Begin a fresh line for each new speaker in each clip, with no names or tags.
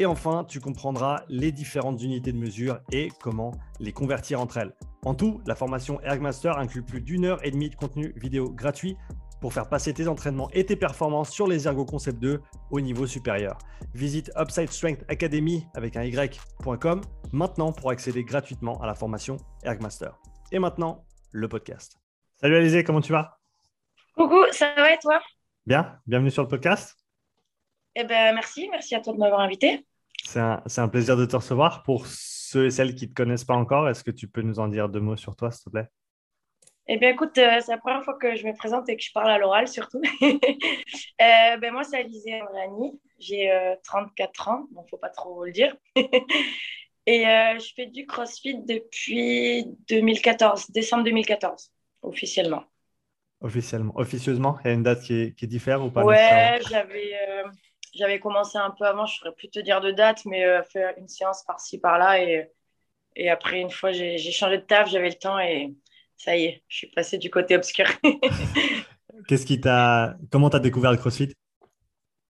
Et enfin, tu comprendras les différentes unités de mesure et comment les convertir entre elles. En tout, la formation Ergmaster inclut plus d'une heure et demie de contenu vidéo gratuit pour faire passer tes entraînements et tes performances sur les Ergo Concept 2 au niveau supérieur. Visite Upside Strength Academy avec un y.com maintenant pour accéder gratuitement à la formation Ergmaster. Et maintenant, le podcast. Salut Alizé, comment tu vas?
Coucou, ça va et toi?
Bien, bienvenue sur le podcast.
Eh ben merci, merci à toi de m'avoir invité.
C'est un, un, plaisir de te recevoir. Pour ceux et celles qui ne te connaissent pas encore, est-ce que tu peux nous en dire deux mots sur toi, s'il te plaît?
Eh bien, écoute, euh, c'est la première fois que je me présente et que je parle à l'oral, surtout. euh, ben, moi, c'est Alizé Amrani. J'ai 34 euh, ans, donc il ne faut pas trop le dire. et euh, je fais du CrossFit depuis 2014, décembre 2014, officiellement.
Officiellement. Officieusement, il y a une date qui, qui diffère ou pas
Ouais, j'avais, j'avais commencé un peu avant, je ne saurais plus te dire de date, mais faire une séance par-ci, par-là. Et, et après, une fois, j'ai changé de taf, j'avais le temps et ça y est, je suis passée du côté obscur.
Qu'est-ce qui t'a. Comment tu as découvert le CrossFit?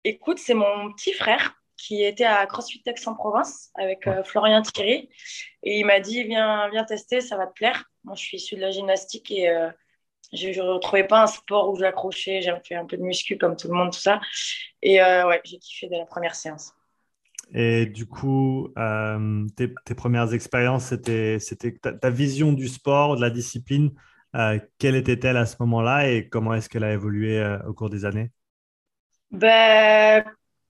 Écoute, c'est mon petit frère qui était à CrossFit Aix-en-Provence avec euh, Florian Thierry. Et il m'a dit viens, viens tester, ça va te plaire. Moi, je suis issue de la gymnastique et euh, je ne retrouvais pas un sport où j'accrochais. J'ai fait un peu de muscu comme tout le monde, tout ça. Et euh, ouais, j'ai kiffé dès la première séance.
Et du coup, euh, tes, premières expériences, c'était, c'était ta, vision du sport, de la discipline. Euh, quelle était-elle à ce moment-là et comment est-ce qu'elle a évolué euh, au cours des années?
Ben,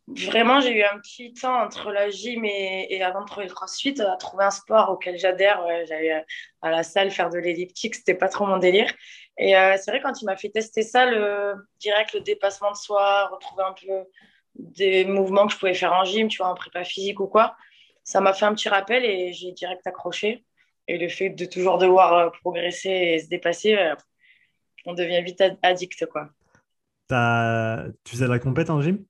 Vraiment, j'ai eu un petit temps entre la gym et, et, avant de trouver le crossfit à trouver un sport auquel j'adhère. j'allais à la salle faire de l'elliptique, c'était pas trop mon délire. Et c'est vrai, quand il m'a fait tester ça, le, direct le dépassement de soi, retrouver un peu des mouvements que je pouvais faire en gym, tu vois, en prépa physique ou quoi. Ça m'a fait un petit rappel et j'ai direct accroché. Et le fait de toujours devoir euh, progresser et se dépasser, euh, on devient vite addict, quoi.
As... Tu faisais de la compète en gym?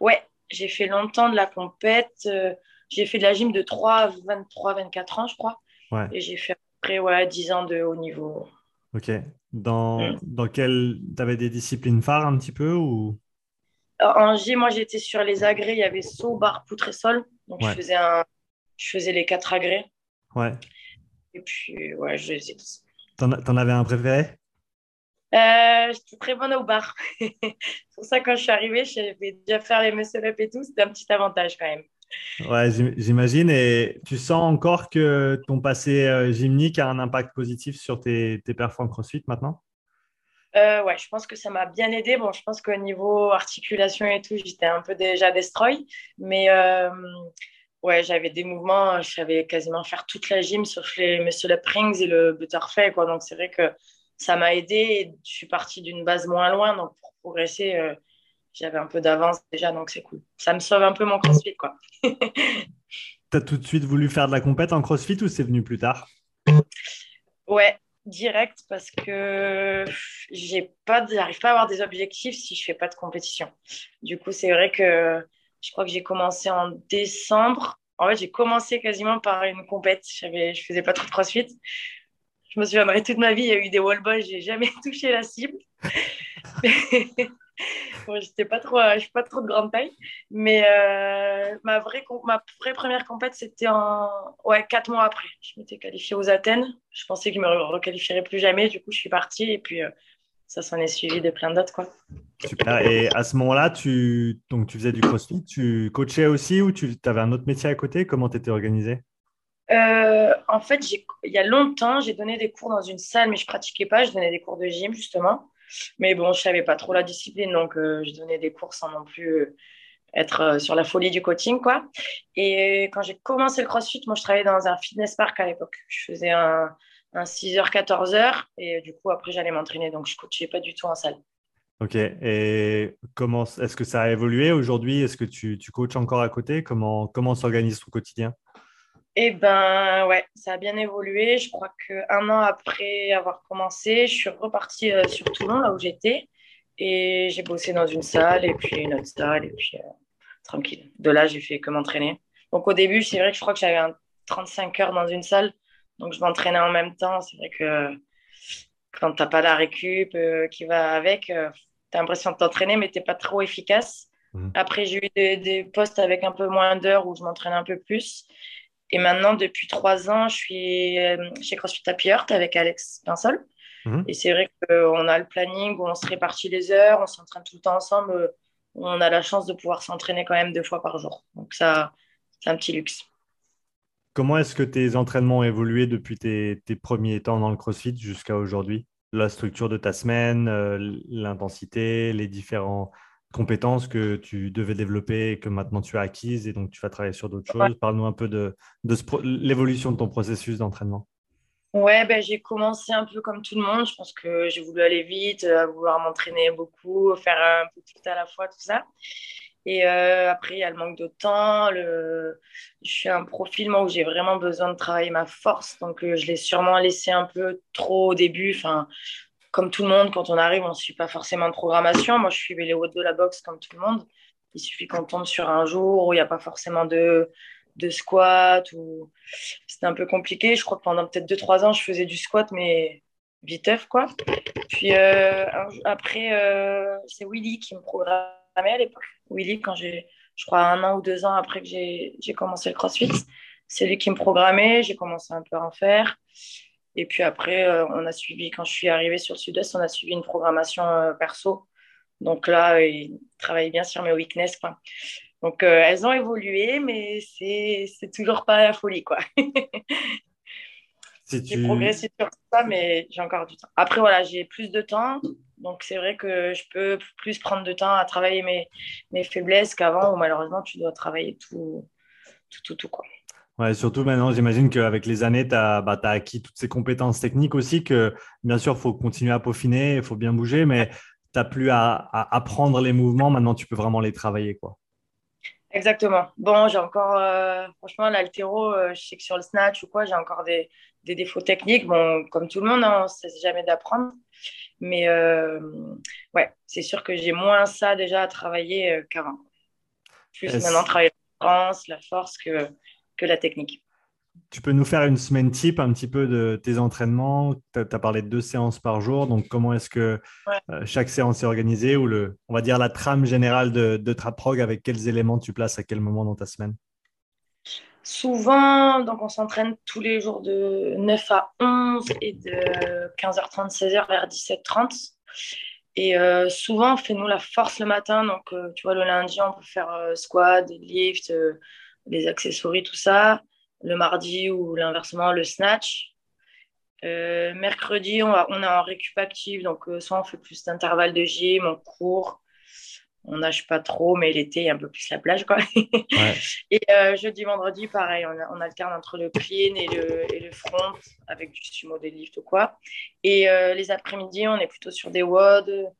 Ouais, j'ai fait longtemps de la compète. Euh, j'ai fait de la gym de 3 à 23, 24 ans, je crois.
Ouais.
Et j'ai fait après ouais, 10 ans de haut niveau.
Ok. Dans, mm. dans quel... Tu avais des disciplines phares un petit peu ou?
En G, moi, j'étais sur les agrès. Il y avait saut, barre, poutre et sol. Donc, je, faisais un... je faisais les quatre agrès.
Ouais.
Et puis, ouais, je les ai.
T'en, en avais un préféré?
Euh, J'étais très bonne au bar. C'est pour ça, quand je suis arrivée, je savais déjà faire les muscle-up et tout. C'était un petit avantage quand même.
Ouais, j'imagine. Et tu sens encore que ton passé euh, gymnique a un impact positif sur tes, tes performances CrossFit maintenant?
Euh, ouais, je pense que ça m'a bien aidé. Bon, je pense qu'au niveau articulation et tout, j'étais un peu déjà destroy. Mais euh, ouais, j'avais des mouvements, je savais quasiment faire toute la gym sauf les muscle up rings et le butterfly. Quoi. Donc, c'est vrai que ça m'a aidé. Et je suis partie d'une base moins loin. Donc, pour progresser, euh, j'avais un peu d'avance déjà. Donc, c'est cool. Ça me sauve un peu mon crossfit. quoi.
tu as tout de suite voulu faire de la compète en crossfit ou c'est venu plus tard?
Ouais, direct parce que j'ai pas, j'arrive pas à avoir des objectifs si je fais pas de compétition. Du coup, c'est vrai que je crois que j'ai commencé en décembre. En fait, j'ai commencé quasiment par une compète. Je faisais pas trop de crossfit. Je me souviendrai toute ma vie, il y a eu des wall balls, j'ai jamais touché la cible. bon, j'étais pas je suis pas trop de grande taille, mais euh, ma vraie, ma vraie première compète, c'était en ouais quatre mois après. Je m'étais qualifiée aux Athènes. Je pensais que je me requalifierais plus jamais. Du coup, je suis partie et puis euh, ça s'en est suivi de plein d'autres quoi.
Super. Et à ce moment-là, tu donc tu faisais du CrossFit, tu coachais aussi ou tu avais un autre métier à côté? Comment tu étais organisée?
Euh, en fait, il y a longtemps, j'ai donné des cours dans une salle, mais je pratiquais pas. Je donnais des cours de gym, justement. Mais bon, je savais pas trop la discipline, donc euh, je donnais des cours sans non plus euh, être sur la folie du coaching, quoi. Et quand j'ai commencé le CrossFit, moi, je travaillais dans un fitness park à l'époque. Je faisais un, un 6h, 14h. Et du coup, après, j'allais m'entraîner. Donc, je coachais pas du tout en salle.
Ok. Et comment est-ce que ça a évolué aujourd'hui? Est-ce que tu, tu coaches encore à côté? Comment, comment s'organise ton quotidien?
Eh ben ouais, ça a bien évolué. Je crois qu'un an après avoir commencé, je suis repartie euh, sur Toulon, là où j'étais. Et j'ai bossé dans une salle et puis une autre salle. Et puis euh, tranquille. De là, j'ai fait que m'entraîner. Donc au début, c'est vrai que je crois que j'avais un 35 heures dans une salle. Donc je m'entraînais en même temps. C'est vrai que quand tu n'as pas la récup euh, qui va avec, euh, tu as l'impression de t'entraîner, mais tu n'es pas trop efficace. Mhm. Après, j'ai eu des, postes avec un peu moins d'heures où je m'entraînais un peu plus. Et maintenant, depuis trois ans, je suis euh, chez CrossFit Happy Heart avec Alex Pinsol. Mhm. Et c'est vrai qu'on a le planning où on se répartit les heures, on s'entraîne tout le temps ensemble. On a la chance de pouvoir s'entraîner quand même deux fois par jour. Donc, ça, c'est un petit luxe.
Comment est-ce que tes entraînements ont évolué depuis tes, premiers temps dans le CrossFit jusqu'à aujourd'hui? La structure de ta semaine, euh, l'intensité, les différentes compétences que tu devais développer et que maintenant tu as acquises et donc tu vas travailler sur d'autres choses. Parle-nous un peu de, l'évolution de ton processus d'entraînement.
Ouais, ben, j'ai commencé un peu comme tout le monde. Je pense que j'ai voulu aller vite, vouloir m'entraîner beaucoup, faire un peu tout à la fois, tout ça. Et euh, après, il y a le manque de temps. Je suis un profil où j'ai vraiment besoin de travailler ma force. Donc, euh, je l'ai sûrement laissé un peu trop au début. Enfin, comme tout le monde, quand on arrive, on ne suit pas forcément de programmation. Moi, je suivais les hautes de la boxe comme tout le monde. Il suffit qu'on tombe sur un jour où il n'y a pas forcément de, de squat. Ou... C'était un peu compliqué. Je crois que pendant peut-être 2-3 ans, je faisais du squat, mais viteuf, quoi. Puis euh, après, c'est Willy qui me programme à l'époque. Willy, quand j'ai, je crois, un an ou deux ans après que j'ai commencé le CrossFit. C'est lui qui me programmait, j'ai commencé un peu à en faire. Et puis après, euh, on a suivi, quand je suis arrivée sur le Sud-Est, on a suivi une programmation euh, perso. Donc là, il travaille bien sur mes weaknesses. Quoi. Donc euh, elles ont évolué, mais c'est toujours pas la folie. quoi. J'ai progressé sur ça, mais j'ai encore du temps. Après, voilà, j'ai plus de temps. Donc, c'est vrai que je peux plus prendre de temps à travailler mes, mes faiblesses qu'avant où malheureusement, tu dois travailler tout, tout, tout, tout quoi.
Ouais, surtout maintenant, j'imagine qu'avec les années, tu as, bah, acquis toutes ces compétences techniques aussi que, bien sûr, il faut continuer à peaufiner, il faut bien bouger, mais tu n'as plus à, apprendre les mouvements. Maintenant, tu peux vraiment les travailler. quoi.
Exactement. Bon, j'ai encore, euh, franchement, l'altéro, euh, je sais que sur le snatch ou quoi, j'ai encore des, des, défauts techniques. Bon, comme tout le monde, hein, on ne cesse jamais d'apprendre. Mais euh, ouais, c'est sûr que j'ai moins ça déjà à travailler qu'avant. Plus maintenant travailler la force, la force que, que la technique.
Tu peux nous faire une semaine type un petit peu de tes entraînements Tu as, parlé de deux séances par jour. Donc, comment est-ce que euh, chaque séance est organisée ou le, on va dire la trame générale de, de Traprog avec quels éléments tu places à quel moment dans ta semaine?
Souvent, donc on s'entraîne tous les jours de 9 à 11 et de 15h30, 16h vers 17h30. Et euh, souvent, on fait nous la force le matin. Donc, euh, tu vois, le lundi, on peut faire euh, squat, lift, les accessoires, tout ça. Le mardi ou l'inversement, le snatch. mercredi, on, on est en récup active. Donc, soit on fait plus d'intervalles de gym, on court on nage pas trop, mais l'été, un peu plus la plage. Quoi. et euh, jeudi, vendredi, pareil, on, alterne entre le clean et le, et le front avec du sumo deadlift ou quoi. Et euh, les après-midi, on est plutôt sur des WOD.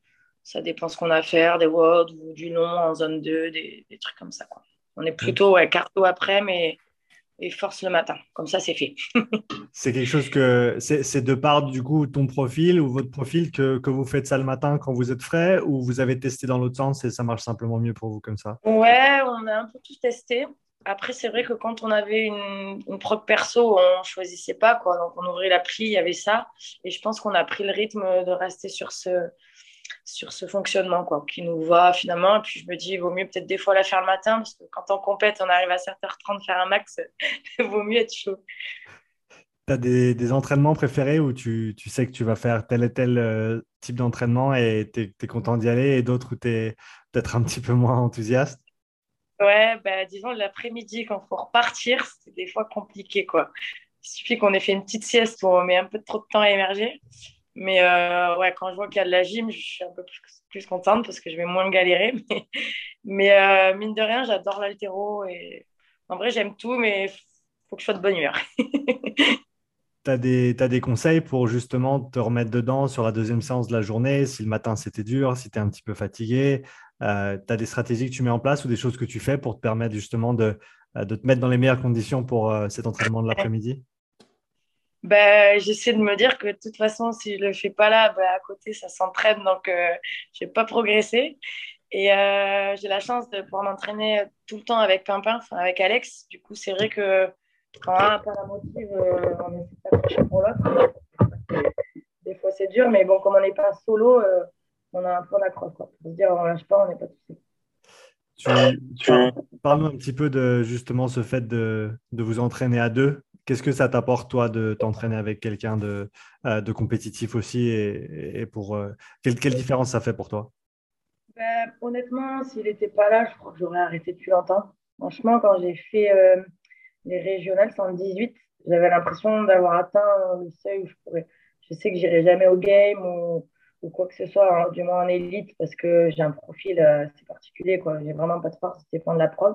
Ça dépend ce qu'on a à faire, des WOD ou du long en zone 2, des, trucs comme ça. Quoi. On est plutôt ouais, carto après, mais et force le matin. Comme ça, c'est fait.
c'est quelque chose que c'est de part du coup ton profil ou votre profil que, que, vous faites ça le matin quand vous êtes frais ou vous avez testé dans l'autre sens et ça marche simplement mieux pour vous comme ça?
Ouais, on a un peu tout testé. Après, c'est vrai que quand on avait une, une prog perso, on choisissait pas quoi. Donc, on ouvrait l'appli, il y avait ça. Et je pense qu'on a pris le rythme de rester sur ce, sur ce fonctionnement quoi, qui nous va finalement. Et puis je me dis, il vaut mieux peut-être des fois la faire le matin, parce que quand on compète, on arrive à 7h30 faire un max, il vaut mieux être chaud.
Tu as des, des, entraînements préférés où tu, tu, sais que tu vas faire tel et tel euh, type d'entraînement et tu es, content d'y aller et d'autres où tu es peut-être un petit peu moins enthousiaste?
Ouais, bah, disons l'après-midi quand il faut repartir, c'est des fois compliqué. quoi. Il suffit qu'on ait fait une petite sieste où on met un peu trop de temps à émerger. Mais euh, ouais, quand je vois qu'il y a de la gym, je suis un peu plus, contente parce que je vais moins galérer. Mais, euh, mine de rien, j'adore l'altéro. Et... En vrai, j'aime tout, mais il faut que je sois de bonne humeur.
tu as, des conseils pour justement te remettre dedans sur la deuxième séance de la journée, si le matin c'était dur, si tu es un petit peu fatigué euh, Tu as des stratégies que tu mets en place ou des choses que tu fais pour te permettre justement de, euh, te mettre dans les meilleures conditions pour cet entraînement de l'après-midi?
Ben, J'essaie de me dire que de toute façon, si je ne le fais pas là, ben, à côté, ça s'entraîne, donc je n'ai pas progressé. Et j'ai la chance de pouvoir m'entraîner tout le temps avec Pimpin, enfin avec Alex. Du coup, c'est vrai que quand n'a pas la motive, on essaie de s'accrocher pour l'autre. Des fois, c'est dur, mais bon, comme on n'est pas solo, on a un point d'accroche. Pour se dire, on lâche pas, on n'est pas tout seul.
Tu, parle-nous un petit peu de justement ce fait de, vous entraîner à deux. Qu'est-ce que ça t'apporte, toi, de t'entraîner avec quelqu'un de, euh, compétitif aussi et, pour euh, quelle, différence ça fait pour toi?
Ben, Honnêtement, s'il n'était pas là, je crois que j'aurais arrêté depuis longtemps. Franchement, quand j'ai fait euh, les régionales 118, j'avais l'impression d'avoir atteint le seuil où je pourrais. Je sais que j'irai jamais au game ou quoi que ce soit, hein, du moins en élite, parce que j'ai un profil assez particulier, quoi. J'ai vraiment pas de force, c'était de la prod.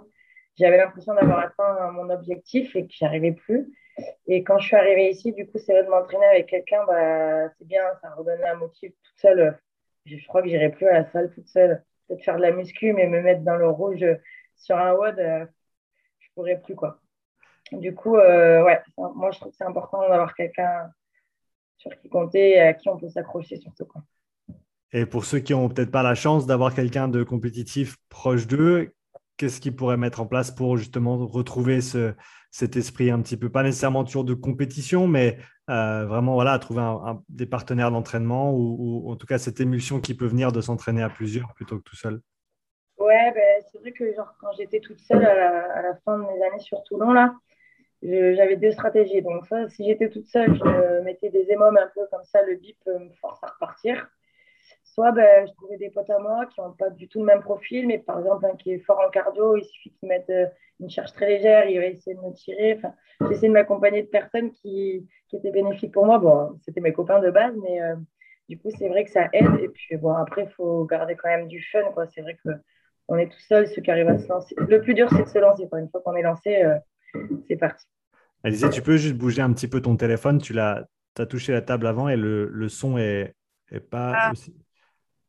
J'avais l'impression d'avoir atteint mon objectif et que j'y arrivais plus. Et quand je suis arrivée ici, du coup, c'est vrai de m'entraîner avec quelqu'un, bah, c'est bien, ça redonnait un motif toute seule. Je, crois que j'irai plus à la salle toute seule. Peut-être faire de la muscu, mais me mettre dans le rouge sur un WOD, euh, je pourrais plus, quoi. Du coup, euh, ouais, moi, je trouve que c'est important d'avoir quelqu'un sur qui compter et à qui on peut s'accrocher surtout, quoi.
Et pour ceux qui n'ont peut-être pas la chance d'avoir quelqu'un de compétitif proche d'eux, qu'est-ce qu'ils pourraient mettre en place pour justement retrouver ce, cet esprit un petit peu, pas nécessairement toujours de compétition, mais euh, vraiment voilà, trouver des partenaires d'entraînement ou, en tout cas cette émulsion qui peut venir de s'entraîner à plusieurs plutôt que tout seul
Ouais, ben, c'est vrai que genre, quand j'étais toute seule à la, fin de mes années sur Toulon, là, j'avais deux stratégies. Donc, ça, si j'étais toute seule, je mettais des émomes un peu comme ça, le bip me force à repartir. Soit ben, je trouvais des potes à moi qui n'ont pas du tout le même profil, mais par exemple, un qui est fort en cardio, il suffit qu'il mette euh, une charge très légère, il va essayer de me tirer. Enfin, J'essaie de m'accompagner de personnes qui, qui, étaient bénéfiques pour moi. Bon, c'était mes copains de base, mais euh, du coup, c'est vrai que ça aide. Et puis, bon, après, il faut garder quand même du fun. Quoi. C'est vrai qu'on est tout seul, ceux qui arrivent à se lancer. Le plus dur, c'est de se lancer. Une fois qu'on est lancé, euh, c'est parti.
Alizé, tu peux juste bouger un petit peu ton téléphone. Tu as touché la table avant et le, le son est, est pas ah. aussi.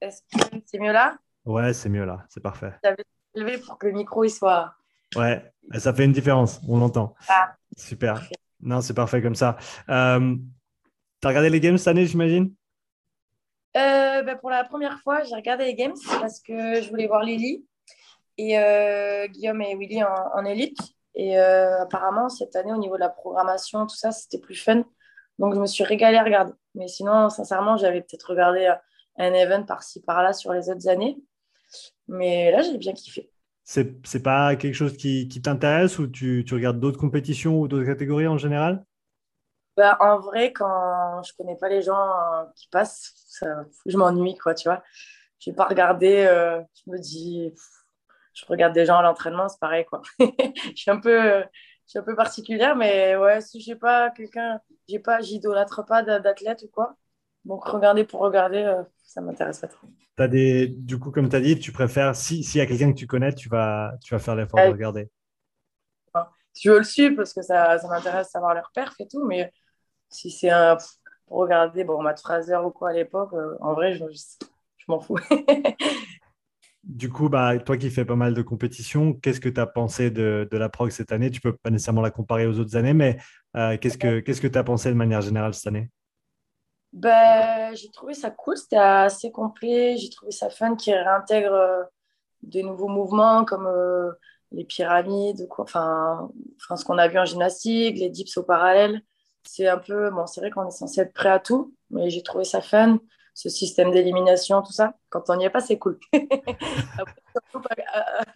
Est-ce que c'est mieux là?
Ouais, c'est mieux là, c'est parfait.
J'avais levé pour que le micro il soit.
Ouais, ça fait une différence, on l'entend. Ah. Super. Non, c'est parfait comme ça. Euh, tu as regardé les games cette année, j'imagine?
Euh, ben, Pour la première fois, j'ai regardé les games parce que je voulais voir Lily et euh, Guillaume et Willy en, élite. Et apparemment, cette année, au niveau de la programmation, tout ça, c'était plus fun. Donc, je me suis régalée à regarder. Mais sinon, sincèrement, j'avais peut-être regardé un event par-ci par-là sur les autres années. Mais là, j'ai bien kiffé.
C'est, c'est pas quelque chose qui, qui t'intéresse ou tu, tu regardes d'autres compétitions ou d'autres catégories en général?
Bah, En vrai, quand je connais pas les gens euh, qui passent, je m'ennuie, quoi, tu vois. Je vais pas regarder, euh, je me dis, je regarde des gens à l'entraînement, c'est pareil, quoi. je suis un peu, je suis un peu particulière, mais ouais, si j'ai pas quelqu'un, j'ai pas, j'idolâtre pas d'athlète ou quoi. Donc regarder pour regarder, euh, ça m'intéresse pas trop.
As des, du coup, comme tu as dit, tu préfères, s'il y a quelqu'un que tu connais, tu vas, tu vas faire l'effort de regarder.
je veux le suivre parce que ça, ça m'intéresse de savoir leur perf et tout, mais si c'est un, pour regarder, bon, Matt Fraser ou quoi à l'époque, euh, en vrai, je, je, m'en fous.
du coup, bah, toi qui fais pas mal de compétitions, qu'est-ce que tu as pensé de, de, la prog cette année? Tu peux pas nécessairement la comparer aux autres années, mais euh, qu'est-ce que tu as pensé de manière générale cette année?
Ben, J'ai trouvé ça cool, c'était assez complet. J'ai trouvé ça fun qui réintègre euh, des nouveaux mouvements comme euh, les pyramides. Enfin, ce qu'on a vu en gymnastique, les dips au parallèle. C'est un peu, bon, c'est vrai qu'on est censé être prêt à tout, mais j'ai trouvé ça fun. Ce système d'élimination, tout ça, quand on n'y est pas, c'est cool.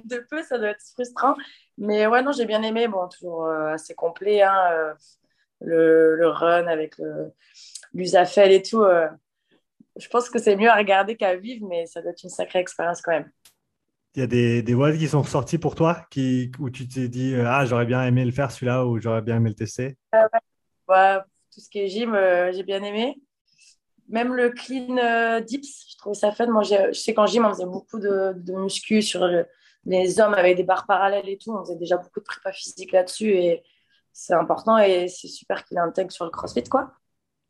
de peu, ça doit être frustrant. Mais ouais, non, j'ai bien aimé. Bon, toujours euh, assez complet. Hein, le, le, run avec le, l'usafel et tout. Euh, je pense que c'est mieux à regarder qu'à vivre, mais ça doit être une sacrée expérience quand même.
Il y a des, des qui sont ressortis pour toi qui, où tu t'es dit euh, Ah, j'aurais bien aimé le faire celui-là ou j'aurais bien aimé le tester?
Euh, ouais. Tout ce qui est gym, j'ai bien aimé. Même le clean dips, je trouvais ça fun. Moi, je sais qu'en gym, on faisait beaucoup de, de muscu sur les hommes avec des barres parallèles et tout. On faisait déjà beaucoup de prépa physique là-dessus et c'est important et c'est super qu'il intègre sur le CrossFit, quoi.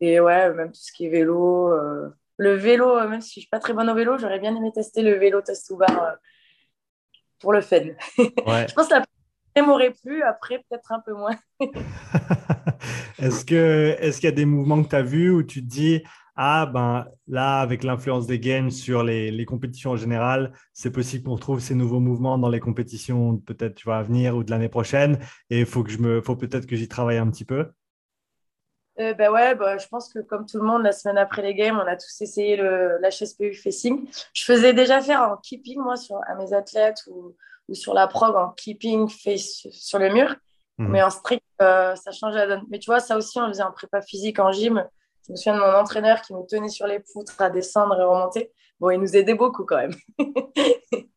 Et ouais, même tout ce qui est vélo. Euh, le vélo, même si je suis pas très bonne au vélo, j'aurais bien aimé tester le vélo test to bar pour le fun. je pense que la m'aurait plu, après peut-être un peu moins.
est-ce que est-ce qu'il y a des mouvements que tu as vus où tu te dis ah ben là avec l'influence des games sur les, les, compétitions en général, c'est possible qu'on retrouve ces nouveaux mouvements dans les compétitions peut-être tu vois à venir ou de l'année prochaine et il faut que je me faut peut-être que j'y travaille un petit peu?
Euh, ben ouais, bah, je pense que comme tout le monde, la semaine après les games, on a tous essayé le l'HSPU facing. Je faisais déjà faire en keeping, moi, sur, à mes athlètes ou, ou sur la prog en keeping face sur le mur. Mhm. Mais en strict, euh, ça change la donne. Mais tu vois, ça aussi, on le faisait en prépa physique, en gym. Je me souviens de mon entraîneur qui nous tenait sur les poutres à descendre et remonter. Bon, il nous aidait beaucoup quand même.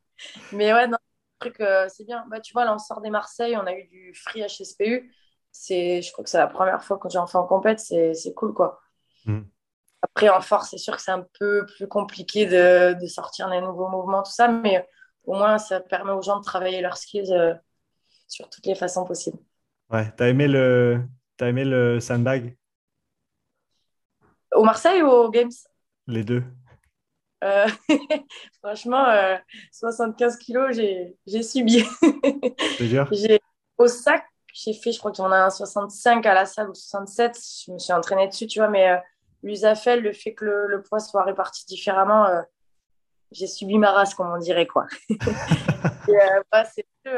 Mais ouais, non, truc, euh, c'est bien. Bah, tu vois, là, on sort des Marseille, on a eu du free HSPU. C'est, je crois que c'est la première fois que j'en fais en compète, c'est, c'est cool, quoi. Mhm. Après, en force, c'est sûr que c'est un peu plus compliqué de, de, sortir des nouveaux mouvements, tout ça, mais au moins, ça permet aux gens de travailler leurs skills euh, sur toutes les façons possibles.
Ouais, t'as aimé le, as aimé le sandbag?
Au Marseille ou aux Games?
Les deux.
Euh, franchement, 75 euh, kilos, j'ai subi. j'ai Au sac, j'ai fait, je crois que j'en ai un 65 à la salle ou 67. Je me suis entraînée dessus, tu vois, mais l'usafel, le fait que le, poids soit réparti différemment, j'ai subi ma race, comme on dirait, quoi. Euh, bah,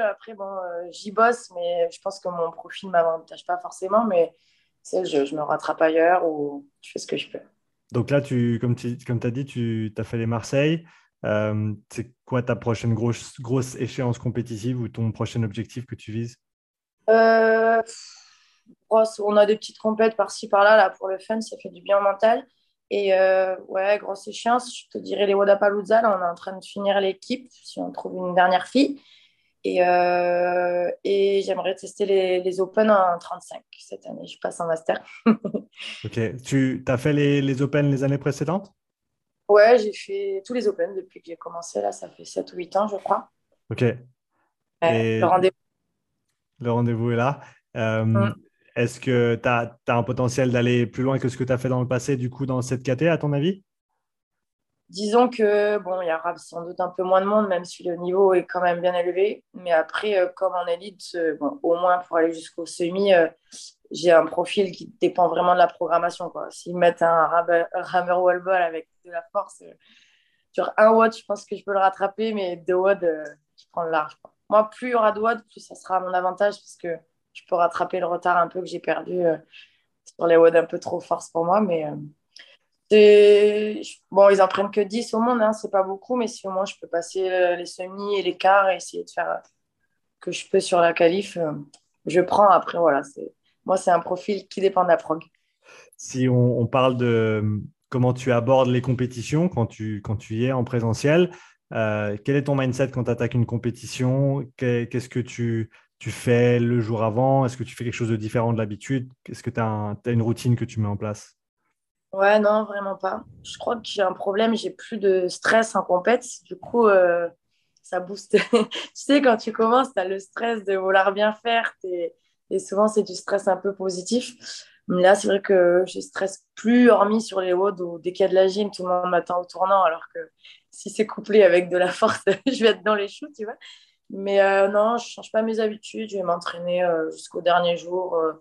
Après, bon, euh, j'y bosse, mais je pense que mon profil ne m'avantage pas forcément, mais je, je me rattrape ailleurs ou je fais ce que je peux.
Donc là, tu, comme tu as dit, tu as fait les Marseille. Euh, c'est quoi ta prochaine grosse, grosse échéance compétitive ou ton prochain objectif que tu vises?
On a des petites compètes par-ci par-là là, pour le fun, ça fait du bien mental. Et euh, ouais, grosse échéance, je te dirais les Wadapalooza. Là, on est en train de finir l'équipe, si on trouve une dernière fille. Et, euh, et j'aimerais tester les, les, Open en 35 cette année. Je passe en master.
ok. Tu as fait les, les, Open les années précédentes?
Ouais, j'ai fait tous les Open depuis que j'ai commencé. Là, ça fait 7 ou 8 ans, je crois.
Ok. et... Le rendez-vous. Le rendez-vous est là. Euh, mm. Est-ce que tu as, un potentiel d'aller plus loin que ce que tu as fait dans le passé, du coup, dans cette KT, à ton avis?
Disons que, bon, il y aura sans doute un peu moins de monde, même si le niveau est quand même bien élevé. Mais après, euh, comme en élite, euh, au moins pour aller jusqu'au semi, euh, j'ai un profil qui dépend vraiment de la programmation. S'ils mettent un hammer wall ball avec de la force, sur un watt, je pense que je peux le rattraper, mais deux watts, je prends le large. Moi, plus il y aura de watts, plus ça sera à mon avantage, parce que je peux rattraper le retard un peu que j'ai perdu euh, sur les WOD un peu trop force pour moi. Mais euh, bon, ils en prennent que 10 au monde, hein, c'est pas beaucoup, mais si au moins je peux passer euh, les semis et les quarts et essayer de faire que je peux sur la qualif, je prends. Après, voilà, moi, c'est un profil qui dépend de la prog.
Si on, parle de comment tu abordes les compétitions quand tu, quand tu y es en présentiel, quel est ton mindset quand tu attaques une compétition? Qu'est-ce que tu tu fais le jour avant? Est-ce que tu fais quelque chose de différent de l'habitude? Est-ce que tu as, une routine que tu mets en place?
Ouais, non, vraiment pas. Je crois que j'ai un problème, j'ai plus de stress en compète. Du coup, euh, ça booste. tu sais, quand tu commences, tu as le stress de vouloir bien faire. Et souvent, c'est du stress un peu positif. Mais là, c'est vrai que je stresse plus, hormis sur les WOD ou dès qu'il y a de la gym, tout le monde m'attend au tournant. Alors que si c'est couplé avec de la force, je vais être dans les choux, tu vois. Mais euh, non, je ne change pas mes habitudes. Je vais m'entraîner euh, jusqu'au dernier jour. Euh,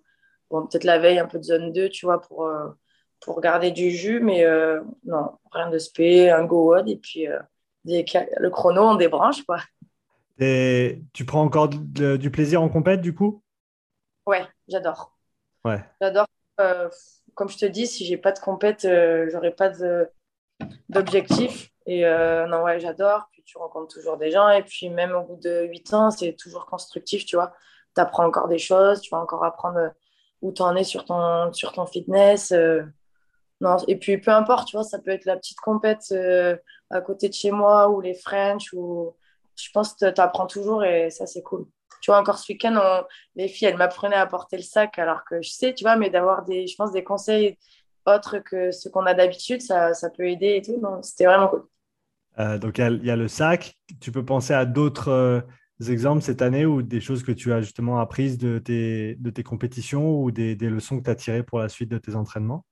bon, peut-être la veille, un peu de zone 2, tu vois, pour, pour garder du jus. Mais non, rien de spé, un go wod. Et puis, le chrono, on débranche, quoi.
Et tu prends encore du plaisir en compète, du coup?
Ouais, j'adore.
Ouais.
J'adore. Comme je te dis, si j'ai pas de compète, j'aurai pas d'objectif. Et non, ouais, j'adore tu rencontres toujours des gens. Et puis, même au bout de 8 ans, c'est toujours constructif, tu vois. Tu apprends encore des choses, tu vas encore apprendre euh, où tu en es sur ton, sur ton fitness. Euh. non, et puis, peu importe, tu vois, ça peut être la petite compète euh, à côté de chez moi ou les French. Ou... Je pense que tu apprends toujours et ça, c'est cool. Tu vois, encore ce week-end, les filles, elles m'apprenaient à porter le sac alors que je sais, tu vois, mais d'avoir des, je pense, des conseils autres que ce qu'on a d'habitude, ça, ça peut aider et tout. C'était vraiment cool.
Euh, donc, il y, a le sac. Tu peux penser à d'autres, euh, exemples cette année ou des choses que tu as justement apprises de tes, de tes compétitions ou des, des leçons que tu as tirées pour la suite de tes entraînements?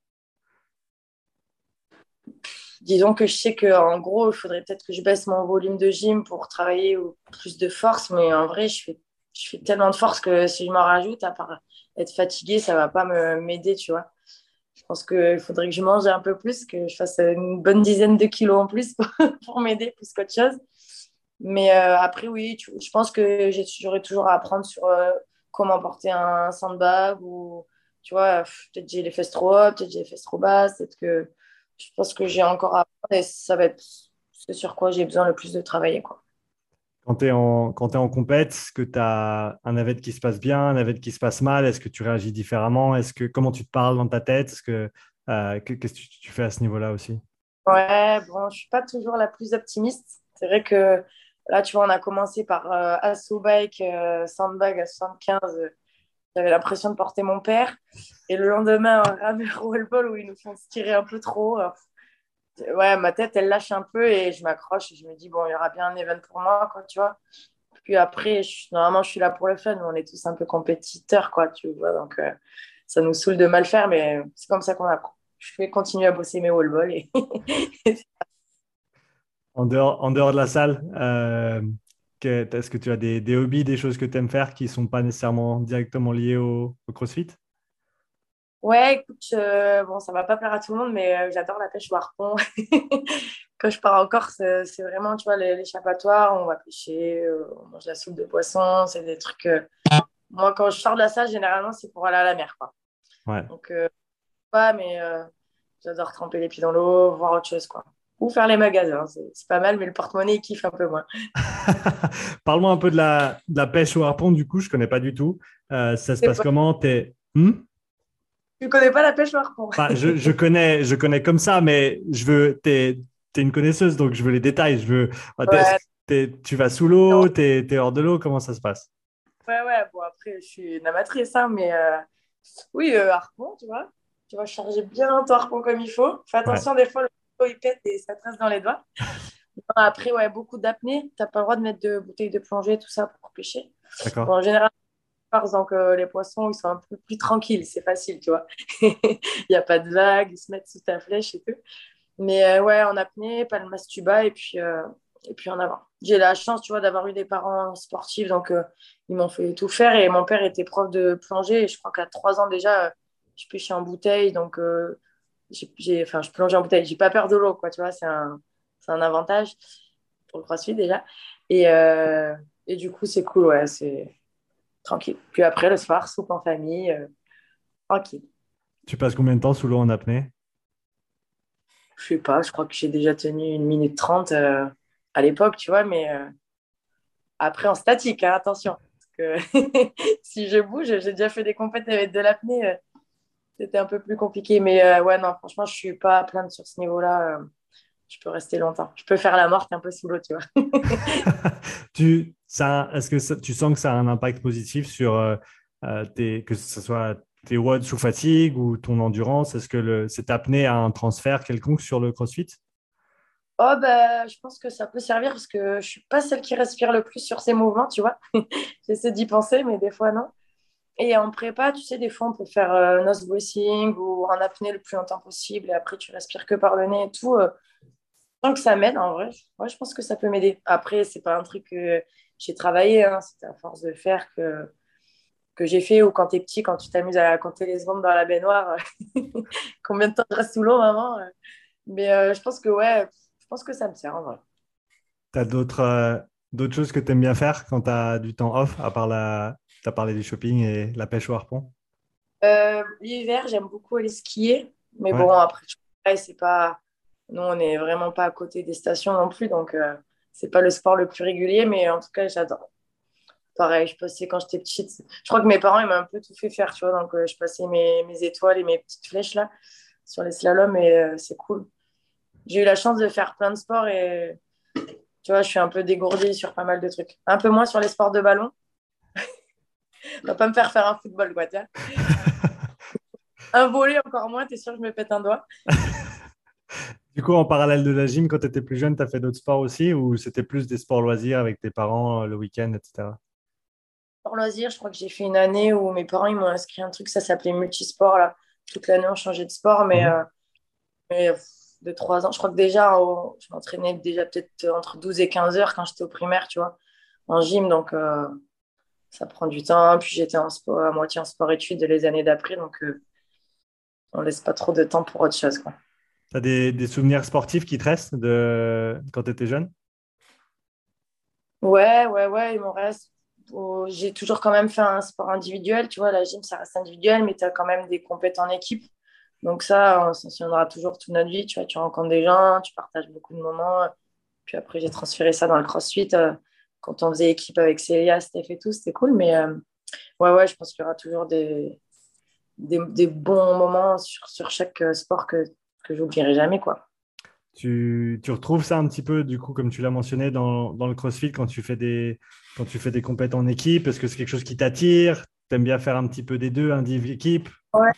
Disons que je sais qu'en gros, il faudrait peut-être que je baisse mon volume de gym pour travailler plus de force, mais en vrai, je fais, je fais tellement de force que si je m'en rajoute, à part être fatiguée, ça ne va pas m'aider, tu vois. Je pense qu'il faudrait que je mange un peu plus, que je fasse une bonne dizaine de kilos en plus pour, m'aider plus qu'autre chose. Mais euh, après, oui, je pense que j'aurais toujours à apprendre sur euh, comment porter un sandbag ou, tu vois, peut-être j'ai les fesses trop hautes, peut-être j'ai les fesses trop basses, peut-être que je pense que j'ai encore à apprendre et ça va être ce sur quoi j'ai besoin le plus de travailler. Quoi.
Quand tu es en, compète, est-ce que tu as un navette qui se passe bien, un navette qui se passe mal? Est-ce que tu réagis différemment? Est-ce que Comment tu te parles dans ta tête? Euh, Qu'est-ce que tu fais à ce niveau-là aussi?
Ouais, bon, je suis pas toujours la plus optimiste. C'est vrai que là, tu vois, on a commencé par euh, Asso Bike, euh, Sandbag à 75 j'avais l'impression de porter mon père. Et le lendemain, un rameur roll-ball où ils nous font se tirer un peu trop. Ouais, ma tête, elle lâche un peu et je m'accroche et je me dis, bon, il y aura bien un event pour moi, quoi, tu vois. Puis après, normalement, je suis là pour le fun. On est tous un peu compétiteurs, quoi, tu vois. Donc, euh, ça nous saoule de mal faire, mais c'est comme ça qu'on apprend. Je vais continuer à bosser mes wall-ball. Et...
en, dehors, en dehors de la salle, euh, est-ce que tu as des, hobbies, des choses que tu aimes faire qui ne sont pas nécessairement directement liées au, crossfit?
Ouais, écoute, euh, bon, ça va pas plaire à tout le monde, mais euh, j'adore la pêche au harpon. Quand je pars en Corse, euh, c'est vraiment, tu vois, l'échappatoire, on va pêcher, on mange la soupe de poisson, c'est des trucs. Moi, quand je sors de la salle, généralement, c'est pour aller à la mer, quoi.
Ouais.
Donc, pas, mais j'adore tremper les pieds dans l'eau, voir autre chose, quoi ou faire les magasins. C'est pas mal, mais le porte-monnaie, kiffe un peu moins.
Parle-moi un peu de la, de la, pêche au harpon, du coup, je ne connais pas du tout. Ça se passe comment? Hmm?
Tu connais pas la pêche au harpon
je, je, connais, je connais comme ça, mais je veux. Tu es, une connaisseuse, donc je veux les détails. Je veux. tu vas sous l'eau, tu es, hors de l'eau, comment ça se passe?
Ouais, ouais, bon, après, je suis une amatrice, hein, mais euh, oui, euh, harpon, tu vois. Tu vas charger bien ton harpon comme il faut. Fais attention, des fois, le il pète et ça trace dans les doigts. Après, ouais, beaucoup d'apnée. Tu n'as pas le droit de mettre de bouteilles de plongée, tout ça pour pêcher. en général, donc les poissons, ils sont un peu plus tranquilles, c'est facile, tu vois. Il n'y a pas de vagues, ils se mettent sous ta flèche et tout. Mais euh, ouais, en apnée, pas le mastuba et puis, euh, et puis en avant. J'ai la chance, tu vois, d'avoir eu des parents sportifs, donc euh, ils m'ont fait tout faire. Et mon père était prof de plongée je crois qu'à trois ans déjà, je pêchais en bouteille, donc j'ai, enfin, je plonge en bouteille. J'ai pas peur de l'eau, quoi. Tu vois, c'est un, un avantage pour le crossfit déjà. Et, euh, et du coup, c'est cool, ouais, c'est tranquille. Puis après, le soir, soupe en famille, euh, tranquille.
Tu passes combien de temps sous l'eau en apnée?
Je sais pas, je crois que j'ai déjà tenu une minute trente euh, à l'époque, tu vois, mais après en statique, hein, attention. Parce que si je bouge, j'ai déjà fait des compétitions avec de l'apnée c'était un peu plus compliqué. Mais euh, ouais, non, franchement, je suis pas à plaindre sur ce niveau-là. Euh, je peux rester longtemps. Je peux faire la morte un peu sous l'eau, tu vois.
tu, est-ce que tu sens que ça a un impact positif sur euh, tes, que ce soit tes watts sous fatigue ou ton endurance? Est-ce que le, c'est apnée à un transfert quelconque sur le CrossFit?
Oh bah, je pense que ça peut servir parce que je suis pas celle qui respire le plus sur ces mouvements, tu vois. J'essaie d'y penser, mais des fois non. Et en prépa, tu sais, des fois, on peut faire euh, nose voicing ou en apnée le plus longtemps possible et après, tu respires que par le nez et tout. Euh, tant que ça m'aide, en vrai, moi, je pense que ça peut m'aider. Après, c'est pas un truc j'ai travaillé, hein, c'est à force de faire que, que j'ai fait ou quand tu es petit, quand tu t'amuses à compter les secondes dans la baignoire, combien de temps je reste sous l'eau, maman? Euh. Mais euh, je pense que, ouais, je pense que ça me sert, en vrai.
Tu as d'autres d'autres choses que tu aimes bien faire quand tu as du temps off, à part la, tu as parlé du shopping et la pêche au harpon?
Euh, L'hiver, j'aime beaucoup aller skier. Mais bon, après, c'est pas. Nous, on n'est vraiment pas à côté des stations non plus. Donc, euh, c'est pas le sport le plus régulier. Mais en tout cas, j'adore. Pareil, je passais quand j'étais petite. Je crois que mes parents, ils m'ont un peu tout fait faire. Tu vois, donc, euh, je passais mes, mes, étoiles et mes petites flèches là sur les slaloms. Et c'est cool. J'ai eu la chance de faire plein de sports. Et tu vois, je suis un peu dégourdie sur pas mal de trucs. Un peu moins sur les sports de ballon. On va pas me faire faire un football, quoi, tiens. un volet, encore moins, t'es sûr que je me pète un doigt
Du coup, en parallèle de la gym, quand tu étais plus jeune, tu as fait d'autres sports aussi ou c'était plus des sports loisirs avec tes parents euh, le week-end, etc.
Sport loisirs, je crois que j'ai fait une année où mes parents ils m'ont inscrit un truc, ça s'appelait multisport. Là. Toute l'année, on changeait de sport, mais, mhm. euh, mais de 3 ans, je crois que déjà, je m'entraînais déjà peut-être entre 12 et 15 heures quand j'étais au primaire, tu vois, en gym. Donc, euh, ça prend du temps. Puis j'étais en sport, à moitié en sport-études les années d'après. Donc, on on laisse pas trop de temps pour autre chose. Quoi.
Tu as des, souvenirs sportifs qui te restent de quand tu étais jeune?
Ouais, ouais, ouais, il m'en reste. J'ai toujours quand même fait un sport individuel. Tu vois, la gym, ça reste individuel, mais tu as quand même des compétences en équipe. Donc ça, on s'en souviendra toujours toute notre vie. Tu vois, tu rencontres des gens, tu partages beaucoup de moments. Puis après, j'ai transféré ça dans le crossfit. Euh, quand on faisait équipe avec Célia, Steph et tout, c'était cool. Mais euh, ouais, ouais, je pense qu'il y aura toujours des, des, bons moments sur, sur chaque euh, sport que, que j'oublierai jamais, quoi.
Tu, tu, retrouves ça un petit peu, du coup, comme tu l'as mentionné, dans, dans, le CrossFit, quand tu fais des, quand tu fais des compétitions en équipe Est-ce que c'est quelque chose qui t'attire? Tu aimes bien faire un petit peu des deux, un div équipe?
Ouais,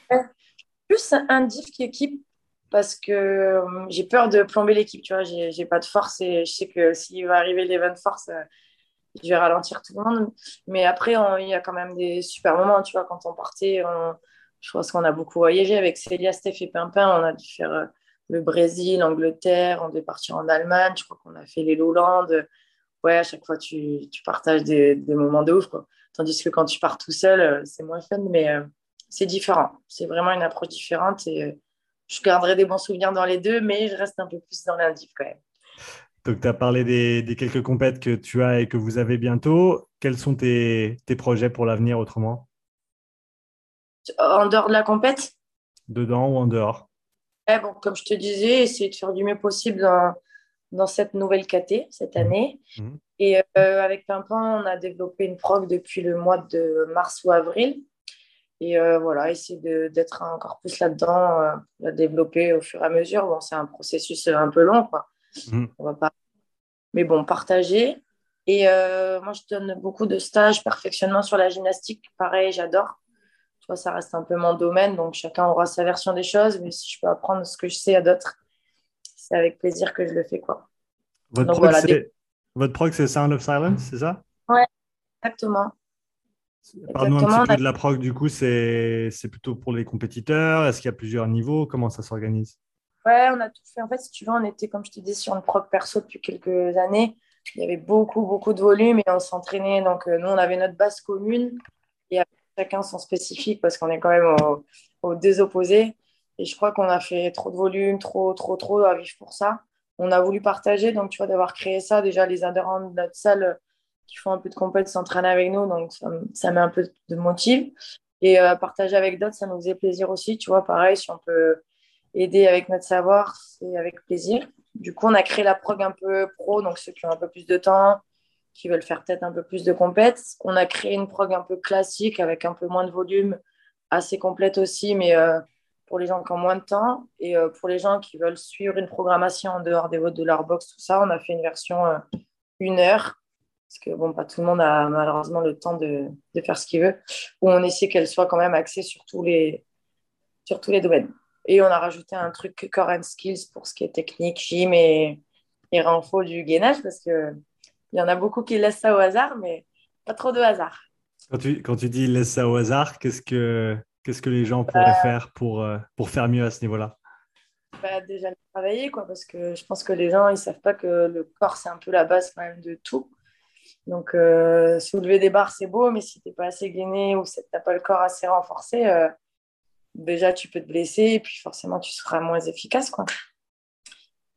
plus un div équipe parce que euh, j'ai peur de plomber l'équipe, tu vois, j'ai pas de force et je sais que s'il va arriver l'event force, euh, je vais ralentir tout le monde. Mais après, il y a quand même des super moments, tu vois, quand on partait, je pense qu'on a beaucoup voyagé avec Célia, Steph et Pimpin. On a dû faire euh, le Brésil, l'Angleterre, on est partir en Allemagne. Je crois qu'on a fait les Lowlands. Ouais, à chaque fois, tu, partages des, moments de ouf. Tandis que quand tu pars tout seul, euh, c'est moins fun, mais euh, c'est différent. C'est vraiment une approche différente je garderai des bons souvenirs dans les deux, mais je reste un peu plus dans l'indiv quand même.
Donc, tu as parlé des, quelques compètes que tu as et que vous avez bientôt. Quels sont tes projets pour l'avenir autrement?
En dehors de la compète
Dedans ou en dehors
bon, Comme je te disais, essayer de faire du mieux possible dans, cette nouvelle KT cette mmh. année. Mmh. Et euh, avec Pimpin, on a développé une prog depuis le mois de mars ou avril. Et euh, voilà, essayer d'être encore plus là-dedans, euh, la développer au fur et à mesure. Bon, c'est un processus un peu long, quoi. Mmh. On va pas... Mais bon, partager. Et moi, je donne beaucoup de stages, perfectionnement sur la gymnastique. Pareil, j'adore ça reste un peu mon domaine, donc chacun aura sa version des choses, mais si je peux apprendre ce que je sais à d'autres, c'est avec plaisir que je le fais. Quoi.
Votre, prog, c'est... Votre c'est Sound of Silence, c'est ça?
Ouais, exactement.
Parle-nous un petit peu de la prog, du coup, c'est, c'est plutôt pour les compétiteurs Est-ce qu'il y a plusieurs niveaux? Comment ça s'organise?
Ouais, on a tout fait. En fait, si tu veux, on était, comme je te dis, sur une prog perso depuis quelques années. Il y avait beaucoup, beaucoup de volume et on s'entraînait. Donc, euh, nous, on avait notre base commune. Chacun son spécifique parce qu'on est quand même aux, deux opposés. Et je crois qu'on a fait trop de volume, trop, trop, trop à vivre pour ça. On a voulu partager, donc tu vois, d'avoir créé ça, déjà les adhérents de notre salle qui font un peu de compète s'entraînent avec nous, donc ça, met un peu de motive. Et euh, partager avec d'autres, ça nous faisait plaisir aussi, tu vois, pareil, si on peut aider avec notre savoir, c'est avec plaisir. Du coup, on a créé la prog un peu pro, donc ceux qui ont un peu plus de temps, qui veulent faire peut-être un peu plus de compètes. On a créé une prog un peu classique avec un peu moins de volume, assez complète aussi, mais euh, pour les gens qui ont moins de temps. Et euh, pour les gens qui veulent suivre une programmation en dehors des votes de leur box, tout ça, on a fait une version euh, une heure. Parce que bon, pas tout le monde a malheureusement le temps de, faire ce qu'il veut. Où on essaie qu'elle soit quand même axée sur tous les, sur tous les domaines. Et on a rajouté un truc core and skills pour ce qui est technique, gym et, et du gainage parce que il y en a beaucoup qui laissent ça au hasard, mais pas trop de hasard.
Quand tu, quand tu dis laisse ça au hasard, qu'est-ce que, qu'est-ce que les gens pourraient euh, faire pour, euh, pour faire mieux à ce niveau-là?
Bah, Déjà travailler, quoi, parce que je pense que les gens, ils ne savent pas que le corps, c'est un peu la base quand même de tout. Donc, euh, soulever des barres, c'est beau, mais si tu n'es pas assez gainé ou si tu n'as pas le corps assez renforcé, déjà, tu peux te blesser et puis forcément, tu seras moins efficace. Quoi.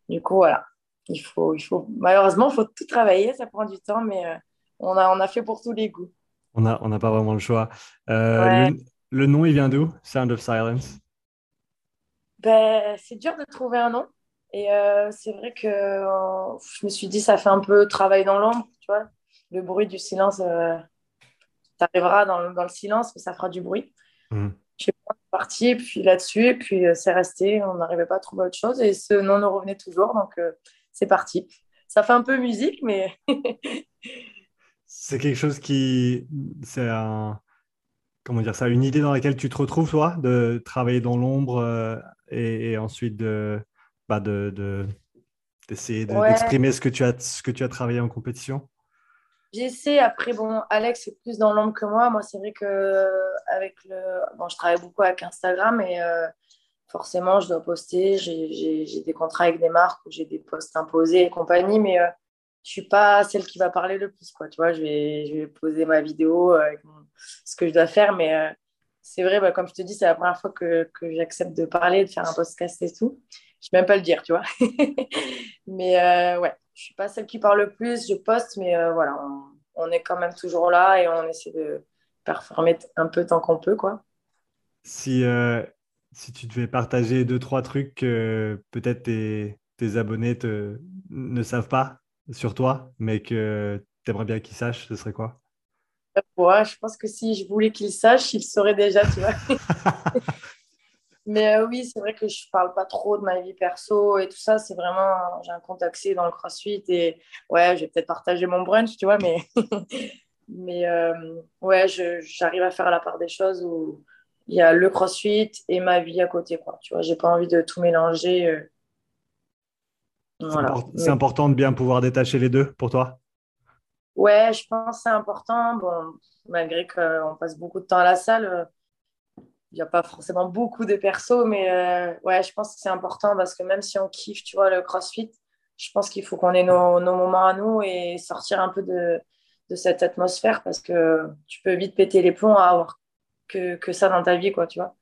Du coup, voilà il faut, il faut, malheureusement, il faut tout travailler, ça prend du temps, mais euh, on, a, on a fait pour tous les goûts.
On n'a on a pas vraiment le choix. Euh, le, nom, il vient d'où? Sound of Silence
ben, C'est dur de trouver un nom. Et euh, c'est vrai que je me suis dit, ça fait un peu travail dans l'ombre, tu vois. Le bruit du silence, ça arrivera dans, dans, le silence, mais ça fera du bruit. Mmh. Je suis parti, puis là-dessus, puis c'est resté. On n'arrivait pas à trouver autre chose. Et ce nom nous revenait toujours. Donc, c'est parti. Ça fait un peu musique, mais.
c'est quelque chose qui. C'est un. Comment dire ça Une idée dans laquelle tu te retrouves, toi, de travailler dans l'ombre euh, et, ensuite de, Pas de, d'essayer d'exprimer ce, que tu as, ce que tu as travaillé en compétition?
J'essaie. Après, bon, Alex est plus dans l'ombre que moi. Moi, c'est vrai que avec le... bon, je travaille beaucoup avec Instagram et euh, forcément, je dois poster. J'ai des contrats avec des marques où j'ai des posts imposés et compagnie, mais euh, je suis pas celle qui va parler le plus. Quoi. Tu vois, je vais, je vais poser ma vidéo avec ce que je dois faire, mais euh, c'est vrai, bah, comme je te dis, c'est la première fois que, que j'accepte de parler, de faire un podcast et tout. Je ne vais même pas le dire, tu vois. mais ouais, je suis pas celle qui parle le plus, je poste, mais euh, voilà, on, est quand même toujours là et on essaie de performer un peu tant qu'on peut, quoi.
Si, euh, si tu devais partager deux, trois trucs que peut-être tes, tes, abonnés te, ne savent pas sur toi, mais que tu aimerais bien qu'ils sachent, ce serait quoi?
Ouais, je pense que si je voulais qu'ils sachent, ils le sauraient déjà, tu vois. Mais euh, oui, c'est vrai que je parle pas trop de ma vie perso et tout ça. C'est vraiment, j'ai un compte accès dans le CrossFit et ouais, je vais peut-être partager mon brunch, tu vois, mais, mais euh, ouais, j'arrive à faire la part des choses où il y a le CrossFit et ma vie à côté, quoi. Tu vois, j'ai pas envie de tout mélanger. Euh.
C'est important de bien pouvoir détacher les deux pour toi?
Ouais, je pense que c'est important. Bon, malgré qu'on passe beaucoup de temps à la salle il n'y a pas forcément beaucoup de persos, mais euh, ouais, je pense que c'est important parce que même si on kiffe, tu vois, le CrossFit, je pense qu'il faut qu'on ait nos, moments à nous et sortir un peu de, de, cette atmosphère parce que tu peux vite péter les plombs à avoir que, que ça dans ta vie, quoi, tu vois.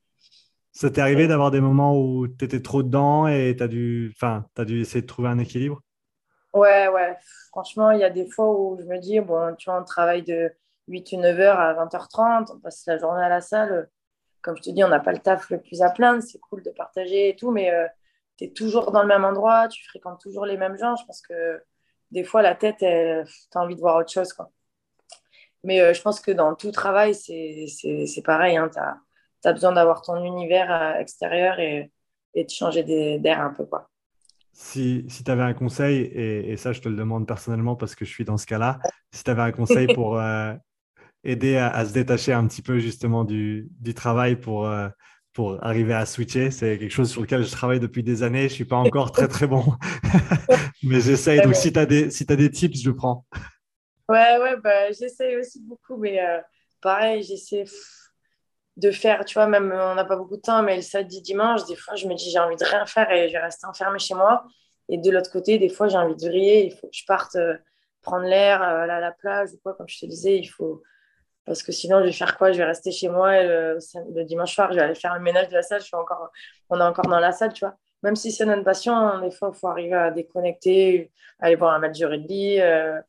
Ça t'est arrivé d'avoir des moments où tu étais trop dedans et tu as, dû, as dû essayer de trouver un équilibre?
Ouais, ouais. Franchement, il y a des fois où je me dis, bon, tu vois, on travaille de 8 ou 9 h à 20h30, on passe la journée à la salle comme je te dis, on n'a pas le taf le plus à plaindre, c'est cool de partager et tout, mais euh, tu es toujours dans le même endroit, tu fréquentes toujours les mêmes gens. Je pense que des fois, la tête, tu as envie de voir autre chose. Quoi. Mais euh, je pense que dans tout travail, c'est pareil. Hein, tu as, besoin d'avoir ton univers euh, extérieur et, et, de changer d'air un peu. Quoi.
Si, si tu avais un conseil, et, et, ça, je te le demande personnellement parce que je suis dans ce cas-là, si tu avais un conseil pour aider à, se détacher un petit peu justement du, du travail pour, euh, pour arriver à switcher. C'est quelque chose sur lequel je travaille depuis des années. Je ne suis pas encore très très bon, mais j'essaye. Donc si tu as, des, si as des tips, je prends.
Ouais, ouais, bah, j'essaye aussi beaucoup, mais euh, pareil, j'essaie de faire, tu vois, même on n'a pas beaucoup de temps, mais le samedi, dimanche, des fois, je me dis j'ai envie de rien faire et je vais rester enfermée chez moi. Et de l'autre côté, des fois, j'ai envie de vriller, il faut que je parte euh, prendre l'air à la plage ou quoi, comme je te disais, il faut, parce que sinon, je vais faire quoi? Je vais rester chez moi et le, dimanche soir, je vais aller faire le ménage de la salle. Je suis encore, on est encore dans la salle, tu vois. Même si c'est notre passion, des fois, il faut arriver à déconnecter, aller voir un match de rugby. Euh,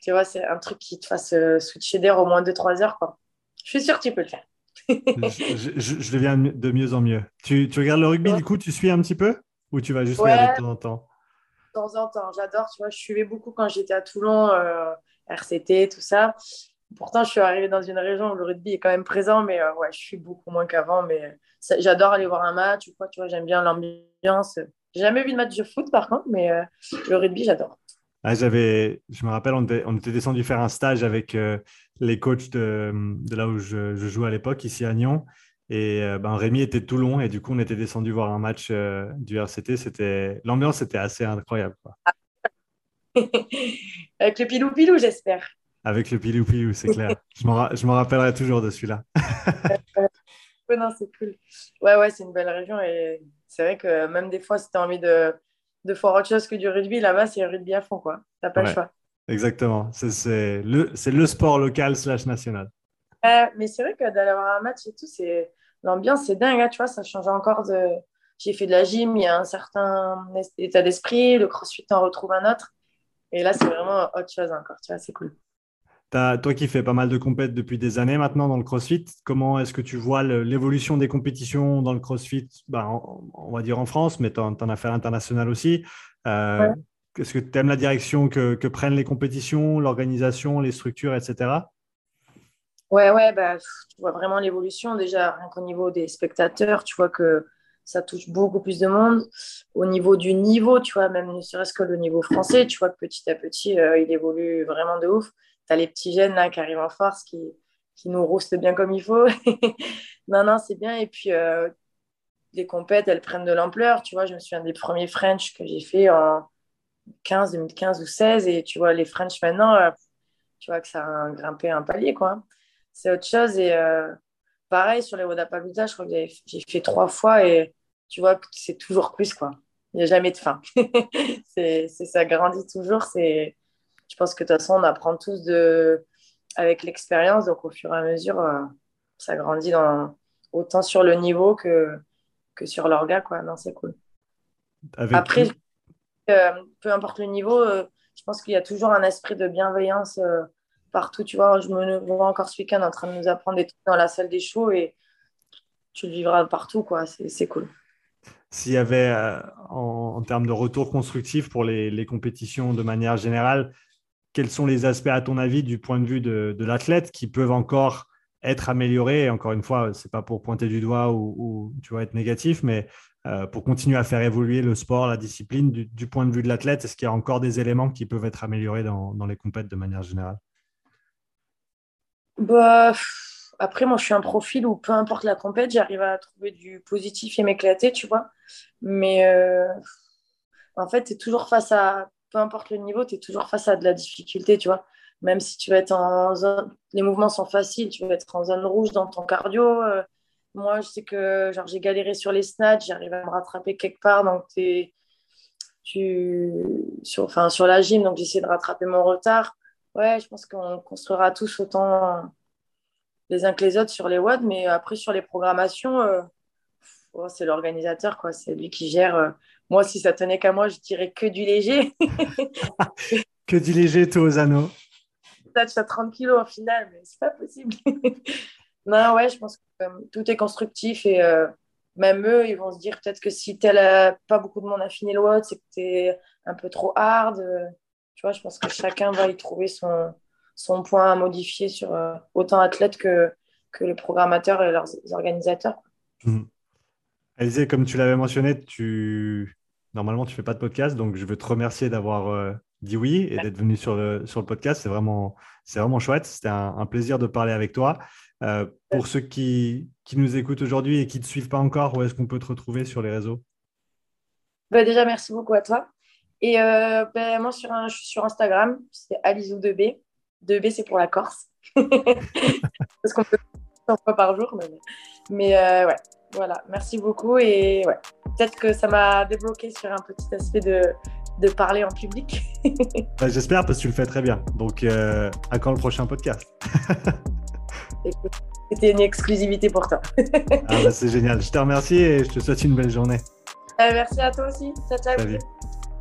tu vois, c'est un truc qui te fasse euh, switcher d'air au moins 2-3 heures. Quoi. Je suis sûre que tu peux le faire.
je, je, deviens de mieux en mieux. Tu, tu regardes le rugby, du coup, tu suis un petit peu? Ou tu vas juste regarder de temps en temps?
De temps en temps, j'adore. Tu vois, je suivais beaucoup quand j'étais à Toulon, euh, RCT, tout ça. Pourtant, je suis arrivée dans une région où le rugby est quand même présent, mais euh, ouais, je suis beaucoup moins qu'avant. Mais j'adore aller voir un match ou quoi, tu vois, j'aime bien l'ambiance. J'ai jamais vu de match de foot, par contre, mais euh, le rugby, j'adore.
Ah, j'avais, je me rappelle, on était, on était descendu faire un stage avec euh, les coachs de, de, là où je, je jouais à l'époque, ici à Nyon. Et ben, Rémi était de Toulon et du coup, on était descendu voir un match du RCT. C'était, l'ambiance était assez incroyable. Quoi.
avec le pilou-pilou, j'espère.
Avec le pilou pilou, c'est clair. je m'en rappellerai toujours de celui-là.
non, c'est cool. Ouais, ouais, c'est une belle région et c'est vrai que même des fois, si tu as envie de, de faire autre chose que du rugby, là-bas, c'est rugby à fond, quoi. T'as pas le choix.
Exactement. C'est le, le sport local slash national.
mais c'est vrai que d'aller voir un match et tout, c'est l'ambiance, c'est dingue. Hein, tu vois, ça change encore de. J'ai fait de la gym, il y a un certain état d'esprit. Le crossfit en retrouve un autre. Et là, c'est vraiment autre chose encore. Tu vois, c'est cool
toi qui fais pas mal de compètes depuis des années maintenant dans le CrossFit, comment est-ce que tu vois l'évolution des compétitions dans le CrossFit ben, on, va dire en France, mais tu en, as fait l'international aussi. Euh, est-ce que tu aimes la direction que, prennent les compétitions, l'organisation, les structures, etc.
Ouais, ouais, bah, tu vois vraiment l'évolution déjà, rien qu'au niveau des spectateurs, tu vois que ça touche beaucoup plus de monde. Au niveau du niveau, tu vois, même ne serait-ce que le niveau français, tu vois que petit à petit, euh, il évolue vraiment de ouf tu as les petits jeunes là, qui arrivent en force, qui, qui nous roustent bien comme il faut. non, non, c'est bien. Et puis, euh, les compètes, elles prennent de l'ampleur. Tu vois, je me souviens des premiers French que j'ai fait en 15, 2015 ou 16. Et tu vois, les French maintenant, euh, tu vois que ça a grimpé un palier, quoi. C'est autre chose. Et euh, pareil, sur les Wodapalooza, je crois que j'ai fait trois fois et tu vois c'est toujours plus, quoi. Il n'y a jamais de fin. c'est, ça grandit toujours. C'est, je pense que de toute façon, on apprend tous de, avec l'expérience. Donc, au fur et à mesure, euh, ça grandit dans, autant sur le niveau que, que sur l'orga, quoi. Non, c'est cool. Après, euh, peu importe le niveau, euh, je pense qu'il y a toujours un esprit de bienveillance partout. Tu vois, je me vois encore ce week-end en train de nous apprendre des trucs dans la salle des shows et tu le vivras partout, quoi. C'est cool.
S'il y avait, euh, en, termes de retour constructif pour les, compétitions de manière générale, quels sont les aspects, à ton avis, du point de vue de, l'athlète qui peuvent encore être améliorés? Encore une fois, ce n'est pas pour pointer du doigt ou, tu vois, être négatif, mais euh, pour continuer à faire évoluer le sport, la discipline, du, point de vue de l'athlète, est-ce qu'il y a encore des éléments qui peuvent être améliorés dans, dans les compètes de manière générale?
Bah, après, moi, je suis un profil où peu importe la compète, j'arrive à trouver du positif et m'éclater, tu vois. Mais euh, en fait, tu es toujours face à, peu importe le niveau, tu es toujours face à de la difficulté, tu vois. Même si tu vas être en zone, les mouvements sont faciles, tu vas être en zone rouge dans ton cardio. Euh, moi, je sais que genre, j'ai galéré sur les snatchs, j'arrive à me rattraper quelque part. Donc, es, tu, sur, enfin, sur la gym, donc j'essaie de rattraper mon retard. Ouais, je pense qu'on construira tous autant les uns que les autres sur les WOD, mais après sur les programmations, euh, oh, c'est l'organisateur, quoi. C'est lui qui gère. Euh. Moi, si ça tenait qu'à moi, je dirais que du léger.
que du léger, toi, aux anneaux.
Ça, tu as 30 kilos en finale, mais c'est pas possible. non, ouais, je pense que euh, tout est constructif et même eux, ils vont se dire peut-être que si tel pas beaucoup de monde a fini le WOD, c'est que tu es un peu trop hard. Tu vois, je pense que chacun va y trouver son, son point à modifier sur euh, autant athlètes que, que les programmateurs et leurs organisateurs.
Mmh. Comme tu l'avais mentionné, tu... normalement, tu ne fais pas de podcast, donc je veux te remercier d'avoir euh, dit oui et d'être venu sur le, sur le podcast. C'est vraiment, vraiment chouette. C'était un, plaisir de parler avec toi. Euh, pour ceux qui, qui nous écoutent aujourd'hui et qui ne te suivent pas encore, où est-ce qu'on peut te retrouver sur les réseaux?
Bah Déjà, merci beaucoup à toi. Et ben, moi, sur un, je suis sur Instagram, c'est Alizou2B. 2B, c'est pour la Corse. Parce qu'on peut 100 fois par jour. Mais, euh, ouais, voilà. Merci beaucoup. Et ouais, peut-être que ça m'a débloqué sur un petit aspect de, de parler en public.
Bah, j'espère parce que tu le fais très bien. Donc, euh, à quand le prochain podcast?
C'était une exclusivité pour toi.
ah bah, c'est génial. Je te remercie et je te souhaite une belle journée.
Euh, merci à toi aussi. Ciao, ciao.
Salut.